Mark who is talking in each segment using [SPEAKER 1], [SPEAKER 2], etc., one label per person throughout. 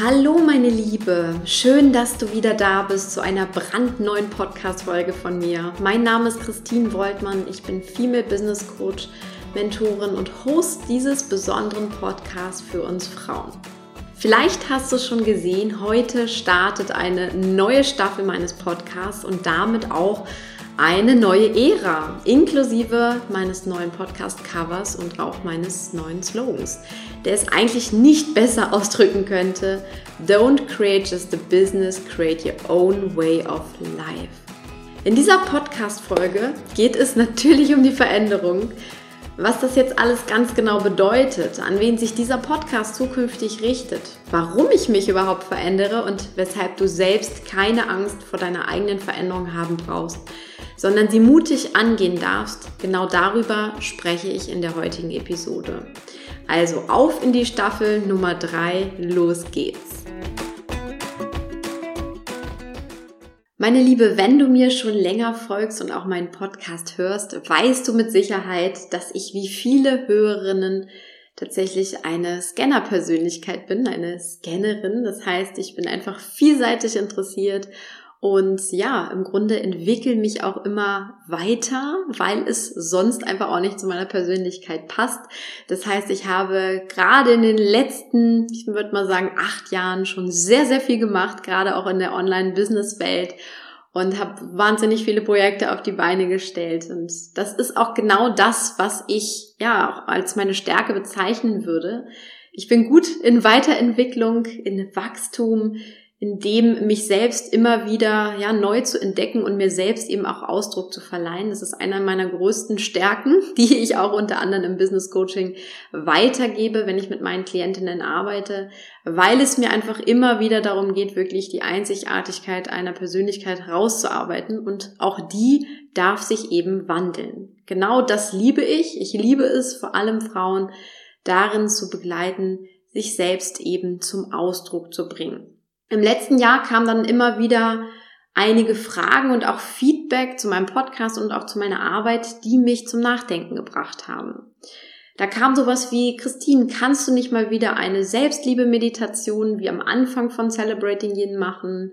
[SPEAKER 1] Hallo meine Liebe, schön, dass du wieder da bist zu einer brandneuen Podcast-Folge von mir. Mein Name ist Christine Woltmann, ich bin Female Business Coach, Mentorin und Host dieses besonderen Podcasts für uns Frauen. Vielleicht hast du schon gesehen, heute startet eine neue Staffel meines Podcasts und damit auch eine neue Ära, inklusive meines neuen Podcast-Covers und auch meines neuen Slogans, der es eigentlich nicht besser ausdrücken könnte. Don't create just a business, create your own way of life. In dieser Podcast-Folge geht es natürlich um die Veränderung, was das jetzt alles ganz genau bedeutet, an wen sich dieser Podcast zukünftig richtet, warum ich mich überhaupt verändere und weshalb du selbst keine Angst vor deiner eigenen Veränderung haben brauchst sondern sie mutig angehen darfst, genau darüber spreche ich in der heutigen Episode. Also auf in die Staffel Nummer 3, los geht's. Meine Liebe, wenn du mir schon länger folgst und auch meinen Podcast hörst, weißt du mit Sicherheit, dass ich wie viele Hörerinnen tatsächlich eine Scanner-Persönlichkeit bin, eine Scannerin. Das heißt, ich bin einfach vielseitig interessiert und ja, im Grunde entwickle mich auch immer weiter, weil es sonst einfach auch nicht zu meiner Persönlichkeit passt. Das heißt, ich habe gerade in den letzten, ich würde mal sagen, acht Jahren schon sehr, sehr viel gemacht, gerade auch in der Online-Business-Welt und habe wahnsinnig viele Projekte auf die Beine gestellt. Und das ist auch genau das, was ich ja auch als meine Stärke bezeichnen würde. Ich bin gut in Weiterentwicklung, in Wachstum, in dem mich selbst immer wieder ja neu zu entdecken und mir selbst eben auch Ausdruck zu verleihen. Das ist einer meiner größten Stärken, die ich auch unter anderem im Business Coaching weitergebe, wenn ich mit meinen Klientinnen arbeite, weil es mir einfach immer wieder darum geht, wirklich die Einzigartigkeit einer Persönlichkeit rauszuarbeiten und auch die darf sich eben wandeln. Genau das liebe ich. Ich liebe es, vor allem Frauen darin zu begleiten, sich selbst eben zum Ausdruck zu bringen. Im letzten Jahr kam dann immer wieder einige Fragen und auch Feedback zu meinem Podcast und auch zu meiner Arbeit, die mich zum Nachdenken gebracht haben. Da kam sowas wie, Christine, kannst du nicht mal wieder eine Selbstliebe-Meditation wie am Anfang von Celebrating Yin machen?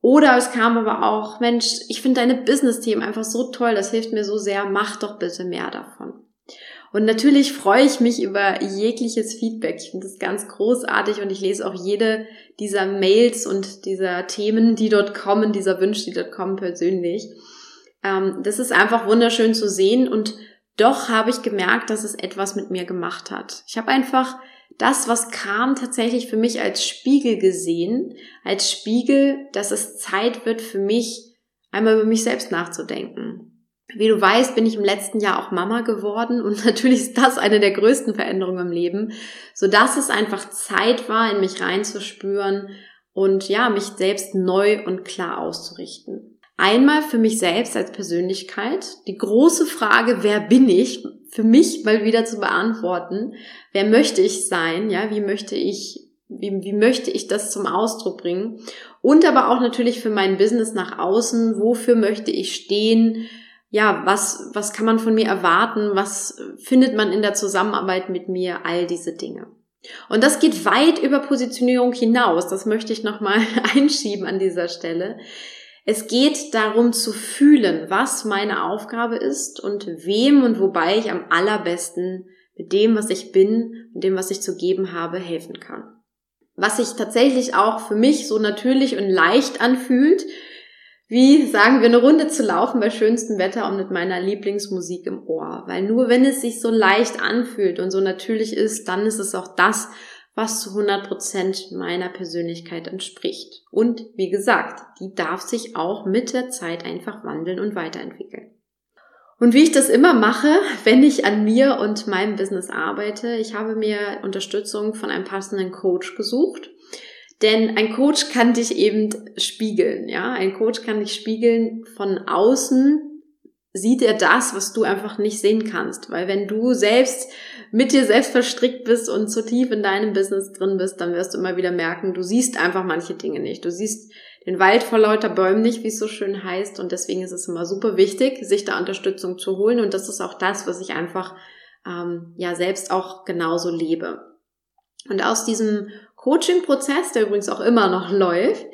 [SPEAKER 1] Oder es kam aber auch, Mensch, ich finde deine Business-Themen einfach so toll, das hilft mir so sehr, mach doch bitte mehr davon. Und natürlich freue ich mich über jegliches Feedback. Ich finde das ganz großartig und ich lese auch jede dieser Mails und dieser Themen, die dort kommen, dieser Wünsche, die dort kommen, persönlich. Ähm, das ist einfach wunderschön zu sehen und doch habe ich gemerkt, dass es etwas mit mir gemacht hat. Ich habe einfach das, was kam, tatsächlich für mich als Spiegel gesehen, als Spiegel, dass es Zeit wird für mich, einmal über mich selbst nachzudenken. Wie du weißt, bin ich im letzten Jahr auch Mama geworden und natürlich ist das eine der größten Veränderungen im Leben, so dass es einfach Zeit war, in mich reinzuspüren und ja, mich selbst neu und klar auszurichten. Einmal für mich selbst als Persönlichkeit, die große Frage, wer bin ich, für mich mal wieder zu beantworten. Wer möchte ich sein? Ja, wie möchte ich wie, wie möchte ich das zum Ausdruck bringen? Und aber auch natürlich für mein Business nach außen. Wofür möchte ich stehen? Ja, was, was kann man von mir erwarten? Was findet man in der Zusammenarbeit mit mir? All diese Dinge. Und das geht weit über Positionierung hinaus. Das möchte ich nochmal einschieben an dieser Stelle. Es geht darum zu fühlen, was meine Aufgabe ist und wem und wobei ich am allerbesten mit dem, was ich bin und dem, was ich zu geben habe, helfen kann. Was sich tatsächlich auch für mich so natürlich und leicht anfühlt, wie, sagen wir, eine Runde zu laufen bei schönstem Wetter und mit meiner Lieblingsmusik im Ohr. Weil nur wenn es sich so leicht anfühlt und so natürlich ist, dann ist es auch das, was zu 100 Prozent meiner Persönlichkeit entspricht. Und wie gesagt, die darf sich auch mit der Zeit einfach wandeln und weiterentwickeln. Und wie ich das immer mache, wenn ich an mir und meinem Business arbeite, ich habe mir Unterstützung von einem passenden Coach gesucht denn ein Coach kann dich eben spiegeln, ja. Ein Coach kann dich spiegeln von außen, sieht er das, was du einfach nicht sehen kannst. Weil wenn du selbst mit dir selbst verstrickt bist und zu tief in deinem Business drin bist, dann wirst du immer wieder merken, du siehst einfach manche Dinge nicht. Du siehst den Wald vor lauter Bäumen nicht, wie es so schön heißt. Und deswegen ist es immer super wichtig, sich da Unterstützung zu holen. Und das ist auch das, was ich einfach ähm, ja selbst auch genauso lebe. Und aus diesem Coaching-Prozess, der übrigens auch immer noch läuft,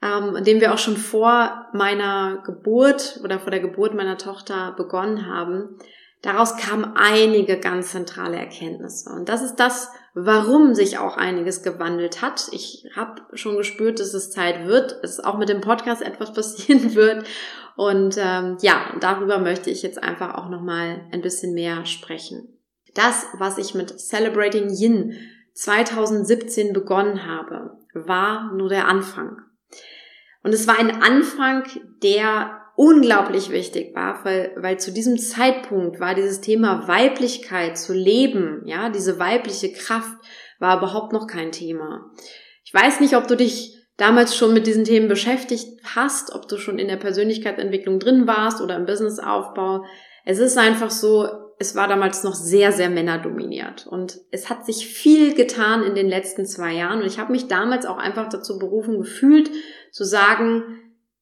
[SPEAKER 1] ähm, den wir auch schon vor meiner Geburt oder vor der Geburt meiner Tochter begonnen haben, daraus kamen einige ganz zentrale Erkenntnisse. Und das ist das, warum sich auch einiges gewandelt hat. Ich habe schon gespürt, dass es Zeit wird, dass auch mit dem Podcast etwas passieren wird. Und ähm, ja, darüber möchte ich jetzt einfach auch nochmal ein bisschen mehr sprechen. Das, was ich mit Celebrating Yin 2017 begonnen habe, war nur der Anfang. Und es war ein Anfang, der unglaublich wichtig war, weil, weil zu diesem Zeitpunkt war dieses Thema Weiblichkeit zu leben, ja, diese weibliche Kraft war überhaupt noch kein Thema. Ich weiß nicht, ob du dich damals schon mit diesen Themen beschäftigt hast, ob du schon in der Persönlichkeitsentwicklung drin warst oder im Businessaufbau. Es ist einfach so, es war damals noch sehr, sehr männerdominiert. Und es hat sich viel getan in den letzten zwei Jahren. Und ich habe mich damals auch einfach dazu berufen gefühlt, zu sagen,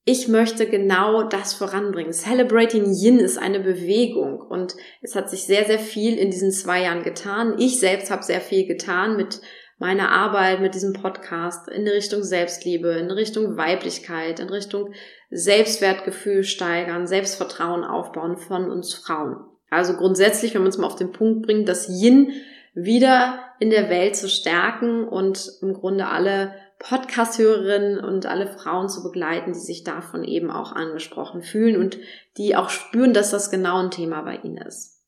[SPEAKER 1] ich möchte genau das voranbringen. Celebrating Yin ist eine Bewegung und es hat sich sehr, sehr viel in diesen zwei Jahren getan. Ich selbst habe sehr viel getan mit meiner Arbeit, mit diesem Podcast in Richtung Selbstliebe, in Richtung Weiblichkeit, in Richtung Selbstwertgefühl steigern, Selbstvertrauen aufbauen von uns Frauen. Also grundsätzlich, wenn man es mal auf den Punkt bringt, das Yin wieder in der Welt zu stärken und im Grunde alle Podcast-Hörerinnen und alle Frauen zu begleiten, die sich davon eben auch angesprochen fühlen und die auch spüren, dass das genau ein Thema bei ihnen ist.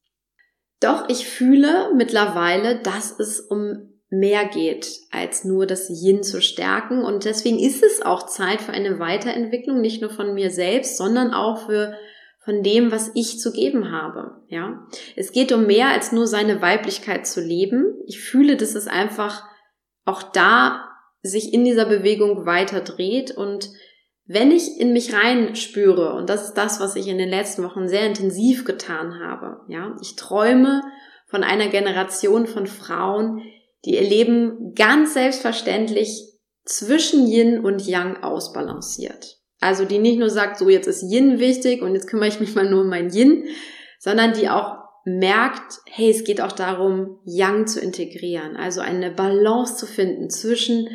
[SPEAKER 1] Doch ich fühle mittlerweile, dass es um mehr geht, als nur das Yin zu stärken. Und deswegen ist es auch Zeit für eine Weiterentwicklung, nicht nur von mir selbst, sondern auch für von dem, was ich zu geben habe. Ja, es geht um mehr als nur seine Weiblichkeit zu leben. Ich fühle, dass es einfach auch da sich in dieser Bewegung weiter dreht und wenn ich in mich rein spüre, und das ist das, was ich in den letzten Wochen sehr intensiv getan habe, ja, ich träume von einer Generation von Frauen, die ihr Leben ganz selbstverständlich zwischen Yin und Yang ausbalanciert. Also die nicht nur sagt, so jetzt ist Yin wichtig und jetzt kümmere ich mich mal nur um mein Yin, sondern die auch merkt, hey, es geht auch darum, Yang zu integrieren, also eine Balance zu finden zwischen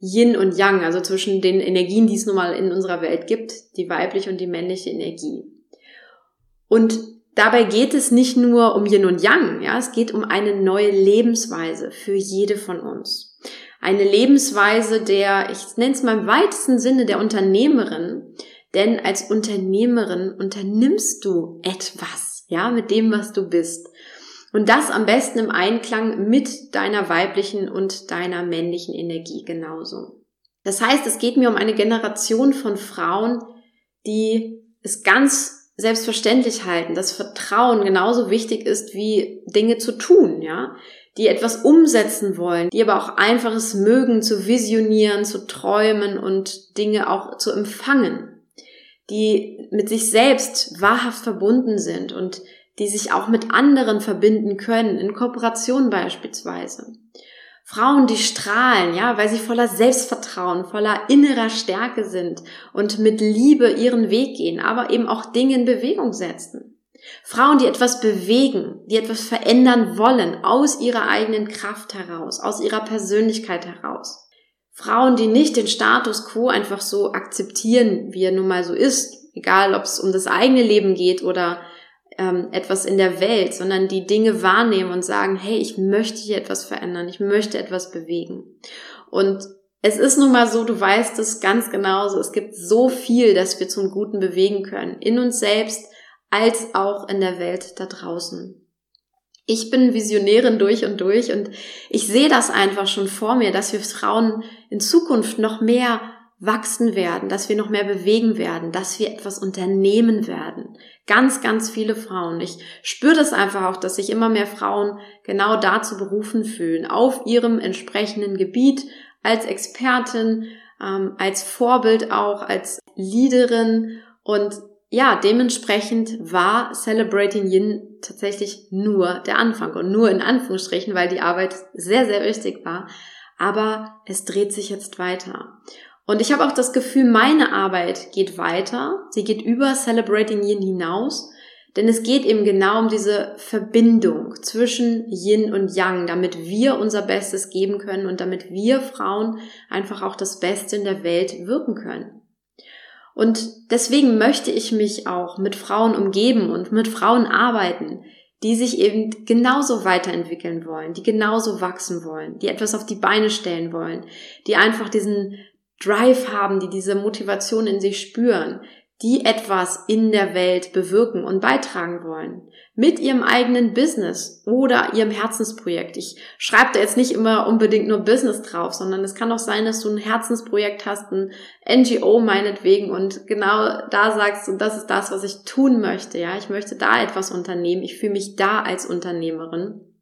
[SPEAKER 1] Yin und Yang, also zwischen den Energien, die es nun mal in unserer Welt gibt, die weibliche und die männliche Energie. Und dabei geht es nicht nur um Yin und Yang, ja, es geht um eine neue Lebensweise für jede von uns. Eine Lebensweise der, ich nenne es mal im weitesten Sinne der Unternehmerin, denn als Unternehmerin unternimmst du etwas, ja, mit dem, was du bist. Und das am besten im Einklang mit deiner weiblichen und deiner männlichen Energie genauso. Das heißt, es geht mir um eine Generation von Frauen, die es ganz selbstverständlich halten, dass Vertrauen genauso wichtig ist wie Dinge zu tun, ja, die etwas umsetzen wollen, die aber auch einfaches mögen zu visionieren, zu träumen und Dinge auch zu empfangen, die mit sich selbst wahrhaft verbunden sind und die sich auch mit anderen verbinden können, in Kooperation beispielsweise. Frauen, die strahlen, ja, weil sie voller Selbstvertrauen, voller innerer Stärke sind und mit Liebe ihren Weg gehen, aber eben auch Dinge in Bewegung setzen. Frauen, die etwas bewegen, die etwas verändern wollen, aus ihrer eigenen Kraft heraus, aus ihrer Persönlichkeit heraus. Frauen, die nicht den Status quo einfach so akzeptieren, wie er nun mal so ist, egal ob es um das eigene Leben geht oder ähm, etwas in der Welt, sondern die Dinge wahrnehmen und sagen, hey, ich möchte hier etwas verändern, ich möchte etwas bewegen. Und es ist nun mal so, du weißt es ganz genauso, es gibt so viel, das wir zum Guten bewegen können, in uns selbst als auch in der Welt da draußen. Ich bin Visionärin durch und durch und ich sehe das einfach schon vor mir, dass wir Frauen in Zukunft noch mehr wachsen werden, dass wir noch mehr bewegen werden, dass wir etwas unternehmen werden. Ganz, ganz viele Frauen. Ich spüre das einfach auch, dass sich immer mehr Frauen genau dazu berufen fühlen, auf ihrem entsprechenden Gebiet als Expertin, ähm, als Vorbild auch, als Leaderin und ja, dementsprechend war Celebrating Yin tatsächlich nur der Anfang und nur in Anführungsstrichen, weil die Arbeit sehr, sehr wichtig war. Aber es dreht sich jetzt weiter. Und ich habe auch das Gefühl, meine Arbeit geht weiter. Sie geht über Celebrating Yin hinaus. Denn es geht eben genau um diese Verbindung zwischen Yin und Yang, damit wir unser Bestes geben können und damit wir Frauen einfach auch das Beste in der Welt wirken können. Und deswegen möchte ich mich auch mit Frauen umgeben und mit Frauen arbeiten, die sich eben genauso weiterentwickeln wollen, die genauso wachsen wollen, die etwas auf die Beine stellen wollen, die einfach diesen Drive haben, die diese Motivation in sich spüren, die etwas in der Welt bewirken und beitragen wollen. Mit ihrem eigenen Business oder ihrem Herzensprojekt. Ich schreibe da jetzt nicht immer unbedingt nur Business drauf, sondern es kann auch sein, dass du ein Herzensprojekt hast, ein NGO meinetwegen und genau da sagst du, das ist das, was ich tun möchte. Ja, ich möchte da etwas unternehmen. Ich fühle mich da als Unternehmerin.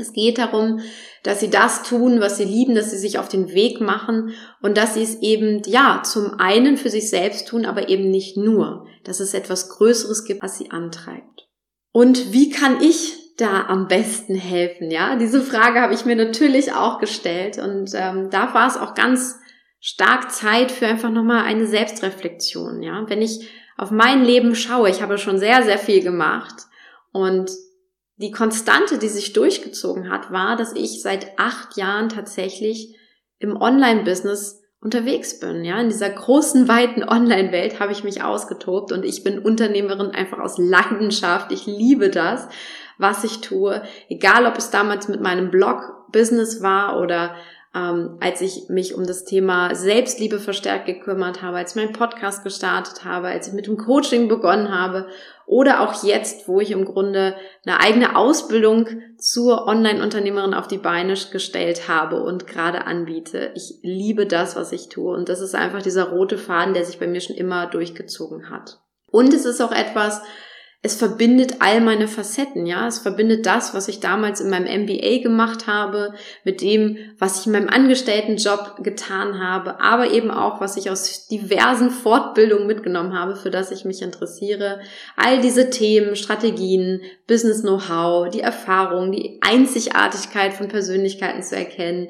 [SPEAKER 1] Es geht darum, dass sie das tun, was sie lieben, dass sie sich auf den Weg machen und dass sie es eben, ja, zum einen für sich selbst tun, aber eben nicht nur, dass es etwas Größeres gibt, was sie antreibt. Und wie kann ich da am besten helfen? Ja, diese Frage habe ich mir natürlich auch gestellt und ähm, da war es auch ganz stark Zeit für einfach nochmal eine Selbstreflexion. Ja, wenn ich auf mein Leben schaue, ich habe schon sehr, sehr viel gemacht und die Konstante, die sich durchgezogen hat, war, dass ich seit acht Jahren tatsächlich im Online-Business unterwegs bin. Ja, in dieser großen, weiten Online-Welt habe ich mich ausgetobt und ich bin Unternehmerin einfach aus Leidenschaft. Ich liebe das, was ich tue. Egal, ob es damals mit meinem Blog-Business war oder ähm, als ich mich um das Thema Selbstliebe verstärkt gekümmert habe, als ich meinen Podcast gestartet habe, als ich mit dem Coaching begonnen habe oder auch jetzt, wo ich im Grunde eine eigene Ausbildung zur Online-Unternehmerin auf die Beine gestellt habe und gerade anbiete. Ich liebe das, was ich tue und das ist einfach dieser rote Faden, der sich bei mir schon immer durchgezogen hat. Und es ist auch etwas, es verbindet all meine Facetten, ja. Es verbindet das, was ich damals in meinem MBA gemacht habe, mit dem, was ich in meinem Angestelltenjob getan habe, aber eben auch, was ich aus diversen Fortbildungen mitgenommen habe, für das ich mich interessiere. All diese Themen, Strategien, Business Know-how, die Erfahrung, die Einzigartigkeit von Persönlichkeiten zu erkennen,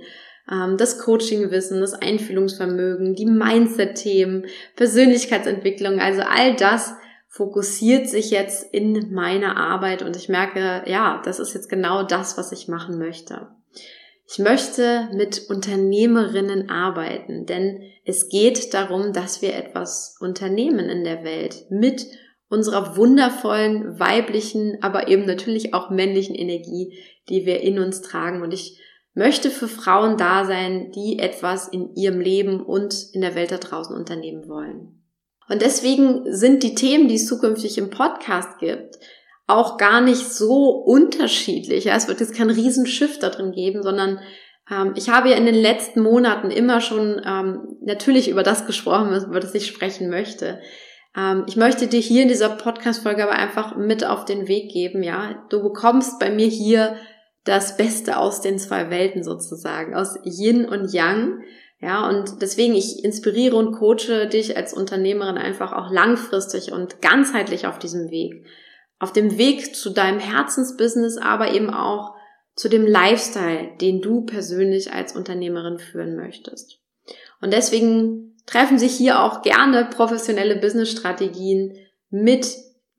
[SPEAKER 1] ähm, das Coaching-Wissen, das Einfühlungsvermögen, die Mindset-Themen, Persönlichkeitsentwicklung, also all das, fokussiert sich jetzt in meine Arbeit und ich merke, ja, das ist jetzt genau das, was ich machen möchte. Ich möchte mit Unternehmerinnen arbeiten, denn es geht darum, dass wir etwas unternehmen in der Welt mit unserer wundervollen weiblichen, aber eben natürlich auch männlichen Energie, die wir in uns tragen. Und ich möchte für Frauen da sein, die etwas in ihrem Leben und in der Welt da draußen unternehmen wollen. Und deswegen sind die Themen, die es zukünftig im Podcast gibt, auch gar nicht so unterschiedlich. Es wird jetzt kein Riesenschiff da drin geben, sondern ähm, ich habe ja in den letzten Monaten immer schon ähm, natürlich über das gesprochen, über das ich sprechen möchte. Ähm, ich möchte dir hier in dieser Podcast-Folge aber einfach mit auf den Weg geben, ja. Du bekommst bei mir hier das Beste aus den zwei Welten sozusagen, aus Yin und Yang. Ja, und deswegen, ich inspiriere und coache dich als Unternehmerin einfach auch langfristig und ganzheitlich auf diesem Weg. Auf dem Weg zu deinem Herzensbusiness, aber eben auch zu dem Lifestyle, den du persönlich als Unternehmerin führen möchtest. Und deswegen treffen sich hier auch gerne professionelle Businessstrategien mit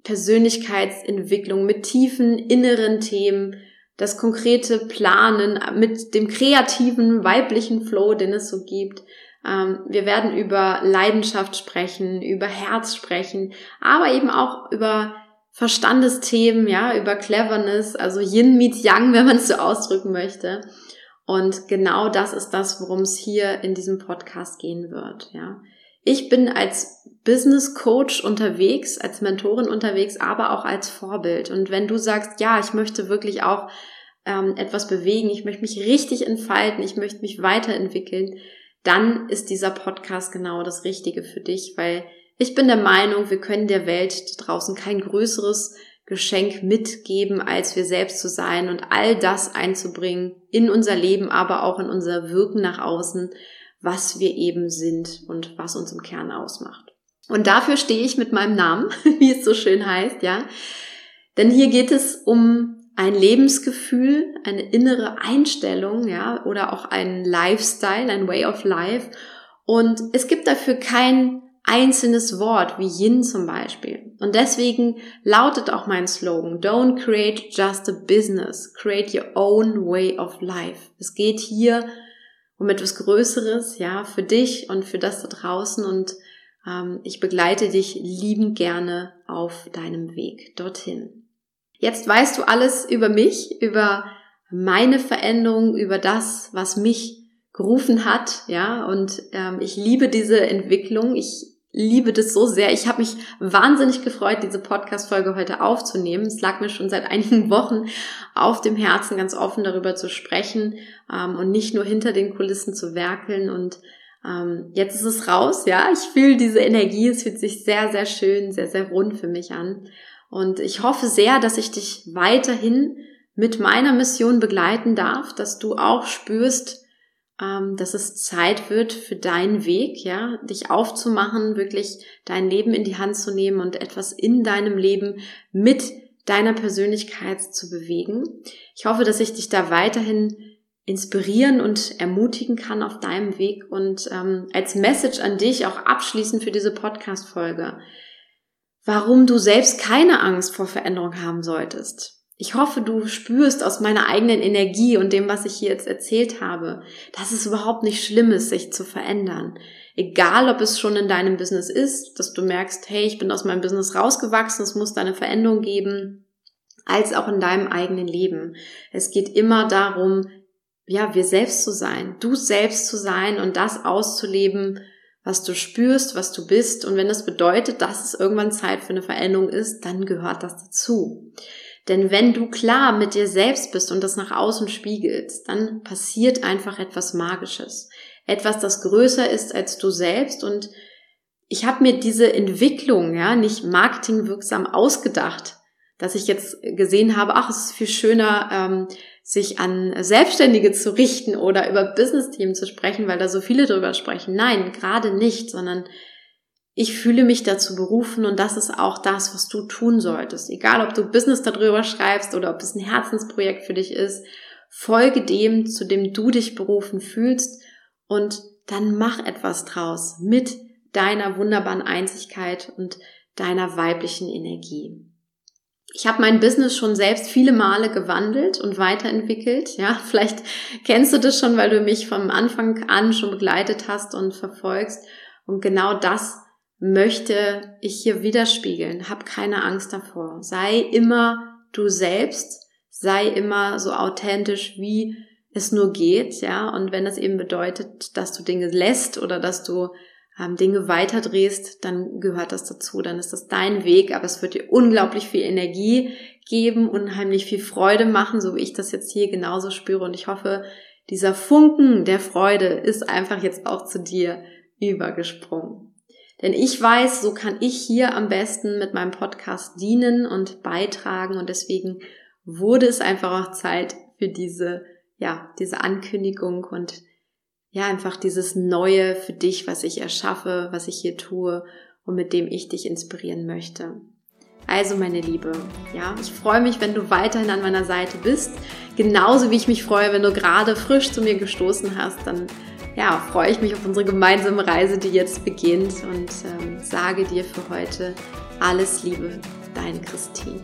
[SPEAKER 1] Persönlichkeitsentwicklung, mit tiefen inneren Themen, das konkrete Planen mit dem kreativen weiblichen Flow, den es so gibt. Ähm, wir werden über Leidenschaft sprechen, über Herz sprechen, aber eben auch über Verstandesthemen, ja, über Cleverness, also Yin meets Yang, wenn man es so ausdrücken möchte. Und genau das ist das, worum es hier in diesem Podcast gehen wird, ja. Ich bin als Business Coach unterwegs, als Mentorin unterwegs, aber auch als Vorbild. Und wenn du sagst, ja, ich möchte wirklich auch ähm, etwas bewegen, ich möchte mich richtig entfalten, ich möchte mich weiterentwickeln, dann ist dieser Podcast genau das Richtige für dich, weil ich bin der Meinung, wir können der Welt draußen kein größeres Geschenk mitgeben, als wir selbst zu sein und all das einzubringen in unser Leben, aber auch in unser Wirken nach außen, was wir eben sind und was uns im Kern ausmacht. Und dafür stehe ich mit meinem Namen, wie es so schön heißt, ja. Denn hier geht es um ein Lebensgefühl, eine innere Einstellung, ja, oder auch ein Lifestyle, ein Way of Life. Und es gibt dafür kein einzelnes Wort, wie Yin zum Beispiel. Und deswegen lautet auch mein Slogan, don't create just a business, create your own way of life. Es geht hier um etwas Größeres, ja, für dich und für das da draußen und ich begleite dich liebend gerne auf deinem Weg dorthin. Jetzt weißt du alles über mich, über meine Veränderung, über das, was mich gerufen hat, ja, und ähm, ich liebe diese Entwicklung. Ich liebe das so sehr. Ich habe mich wahnsinnig gefreut, diese Podcast-Folge heute aufzunehmen. Es lag mir schon seit einigen Wochen auf dem Herzen, ganz offen darüber zu sprechen ähm, und nicht nur hinter den Kulissen zu werkeln. Und ähm, jetzt ist es raus, ja. Ich fühle diese Energie. Es fühlt sich sehr, sehr schön, sehr, sehr rund für mich an. Und ich hoffe sehr, dass ich dich weiterhin mit meiner Mission begleiten darf, dass du auch spürst, ähm, dass es Zeit wird für deinen Weg, ja, dich aufzumachen, wirklich dein Leben in die Hand zu nehmen und etwas in deinem Leben mit deiner Persönlichkeit zu bewegen. Ich hoffe, dass ich dich da weiterhin inspirieren und ermutigen kann auf deinem Weg und ähm, als Message an dich auch abschließend für diese Podcast-Folge, warum du selbst keine Angst vor Veränderung haben solltest. Ich hoffe, du spürst aus meiner eigenen Energie und dem, was ich hier jetzt erzählt habe, dass es überhaupt nicht schlimm ist, sich zu verändern. Egal, ob es schon in deinem Business ist, dass du merkst, hey, ich bin aus meinem Business rausgewachsen, es muss da eine Veränderung geben, als auch in deinem eigenen Leben. Es geht immer darum, ja, wir selbst zu sein, du selbst zu sein und das auszuleben, was du spürst, was du bist. Und wenn das bedeutet, dass es irgendwann Zeit für eine Veränderung ist, dann gehört das dazu. Denn wenn du klar mit dir selbst bist und das nach außen spiegelst, dann passiert einfach etwas Magisches. Etwas, das größer ist als du selbst und ich habe mir diese Entwicklung ja nicht marketingwirksam ausgedacht, dass ich jetzt gesehen habe, ach, es ist viel schöner, ähm, sich an Selbstständige zu richten oder über Business-Themen zu sprechen, weil da so viele drüber sprechen. Nein, gerade nicht, sondern ich fühle mich dazu berufen und das ist auch das, was du tun solltest. Egal, ob du Business darüber schreibst oder ob es ein Herzensprojekt für dich ist, folge dem, zu dem du dich berufen fühlst und dann mach etwas draus mit deiner wunderbaren Einzigkeit und deiner weiblichen Energie. Ich habe mein Business schon selbst viele Male gewandelt und weiterentwickelt. Ja, vielleicht kennst du das schon, weil du mich vom Anfang an schon begleitet hast und verfolgst. Und genau das möchte ich hier widerspiegeln. Hab keine Angst davor. Sei immer du selbst. Sei immer so authentisch, wie es nur geht, ja. Und wenn das eben bedeutet, dass du Dinge lässt oder dass du ähm, Dinge weiterdrehst, dann gehört das dazu. Dann ist das dein Weg, aber es wird dir unglaublich viel Energie geben, unheimlich viel Freude machen, so wie ich das jetzt hier genauso spüre. Und ich hoffe, dieser Funken der Freude ist einfach jetzt auch zu dir übergesprungen. Denn ich weiß, so kann ich hier am besten mit meinem Podcast dienen und beitragen und deswegen wurde es einfach auch Zeit für diese, ja, diese Ankündigung und ja, einfach dieses Neue für dich, was ich erschaffe, was ich hier tue und mit dem ich dich inspirieren möchte. Also, meine Liebe, ja, ich freue mich, wenn du weiterhin an meiner Seite bist. Genauso wie ich mich freue, wenn du gerade frisch zu mir gestoßen hast, dann ja, freue ich mich auf unsere gemeinsame Reise, die jetzt beginnt und ähm, sage dir für heute alles Liebe, deine Christine.